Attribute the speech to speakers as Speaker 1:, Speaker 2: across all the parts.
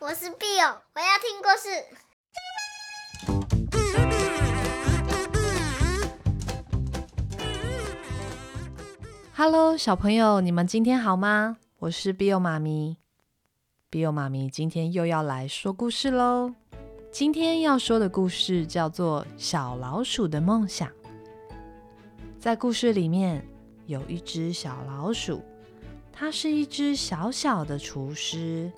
Speaker 1: 我是 Bill，我要听故事。
Speaker 2: Hello，小朋友，你们今天好吗？我是 Bill 妈咪。Bill 妈咪今天又要来说故事喽。今天要说的故事叫做《小老鼠的梦想》。在故事里面有一只小老鼠，它是一只小小的厨师。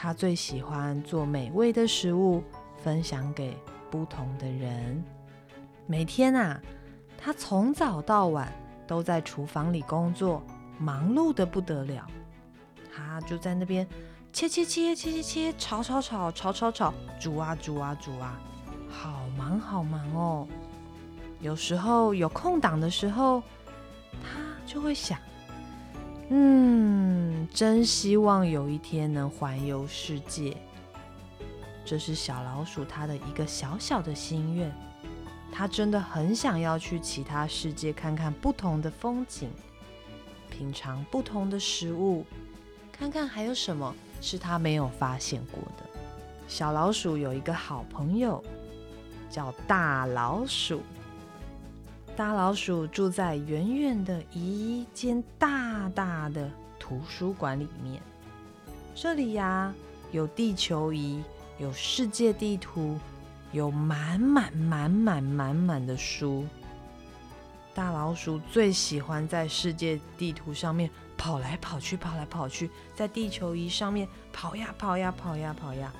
Speaker 2: 他最喜欢做美味的食物，分享给不同的人。每天啊，他从早到晚都在厨房里工作，忙碌的不得了。他就在那边切切切切切切，炒炒炒炒炒炒，煮啊煮啊煮啊，好忙好忙哦。有时候有空档的时候，他就会想。嗯，真希望有一天能环游世界。这是小老鼠它的一个小小的心愿。它真的很想要去其他世界看看不同的风景，品尝不同的食物，看看还有什么是它没有发现过的。小老鼠有一个好朋友，叫大老鼠。大老鼠住在远远的一间大大的图书馆里面。这里呀，有地球仪，有世界地图，有满满满满满满的书。大老鼠最喜欢在世界地图上面跑来跑去，跑来跑去，在地球仪上面跑呀跑呀跑呀跑呀。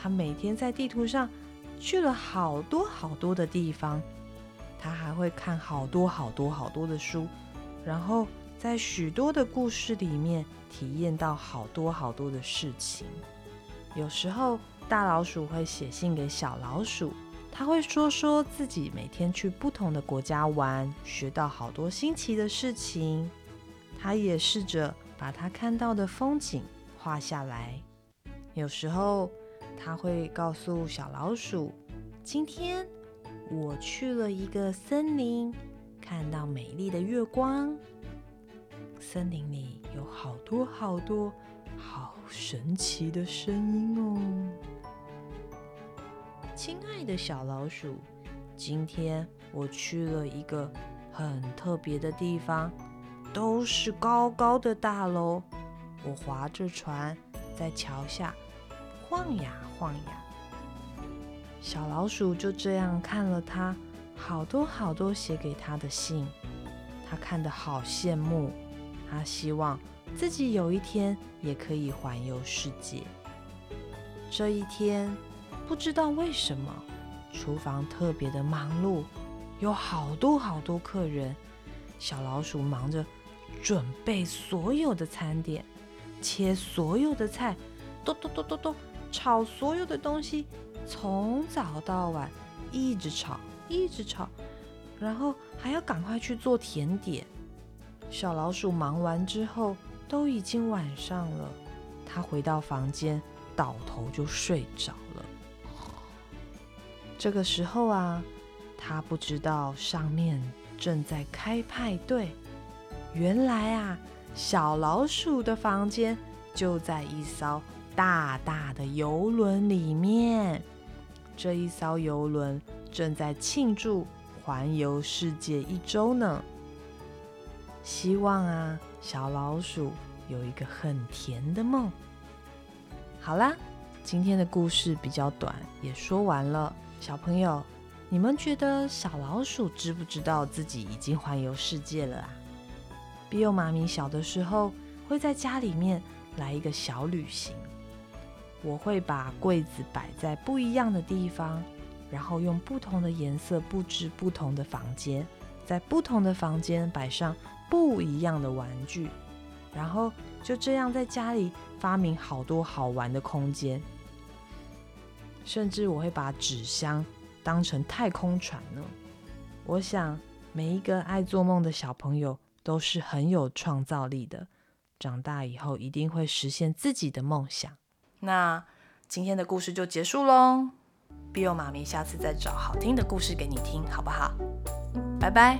Speaker 2: 它每天在地图上去了好多好多的地方。他还会看好多好多好多的书，然后在许多的故事里面体验到好多好多的事情。有时候大老鼠会写信给小老鼠，他会说说自己每天去不同的国家玩，学到好多新奇的事情。他也试着把他看到的风景画下来。有时候他会告诉小老鼠，今天。我去了一个森林，看到美丽的月光。森林里有好多好多好神奇的声音哦。亲爱的小老鼠，今天我去了一个很特别的地方，都是高高的大楼。我划着船在桥下晃呀晃呀。小老鼠就这样看了他好多好多写给他的信，他看得好羡慕，他希望自己有一天也可以环游世界。这一天，不知道为什么，厨房特别的忙碌，有好多好多客人。小老鼠忙着准备所有的餐点，切所有的菜，咚咚咚咚咚，炒所有的东西。从早到晚一直吵，一直吵，然后还要赶快去做甜点。小老鼠忙完之后，都已经晚上了。它回到房间，倒头就睡着了。这个时候啊，它不知道上面正在开派对。原来啊，小老鼠的房间就在一艘大大的游轮里面。这一艘游轮正在庆祝环游世界一周呢。希望啊，小老鼠有一个很甜的梦。好啦，今天的故事比较短，也说完了。小朋友，你们觉得小老鼠知不知道自己已经环游世界了啊？Bill 妈咪小的时候会在家里面来一个小旅行。我会把柜子摆在不一样的地方，然后用不同的颜色布置不同的房间，在不同的房间摆上不一样的玩具，然后就这样在家里发明好多好玩的空间。甚至我会把纸箱当成太空船呢。我想每一个爱做梦的小朋友都是很有创造力的，长大以后一定会实现自己的梦想。那今天的故事就结束喽，Bill 妈咪下次再找好听的故事给你听，好不好？拜拜。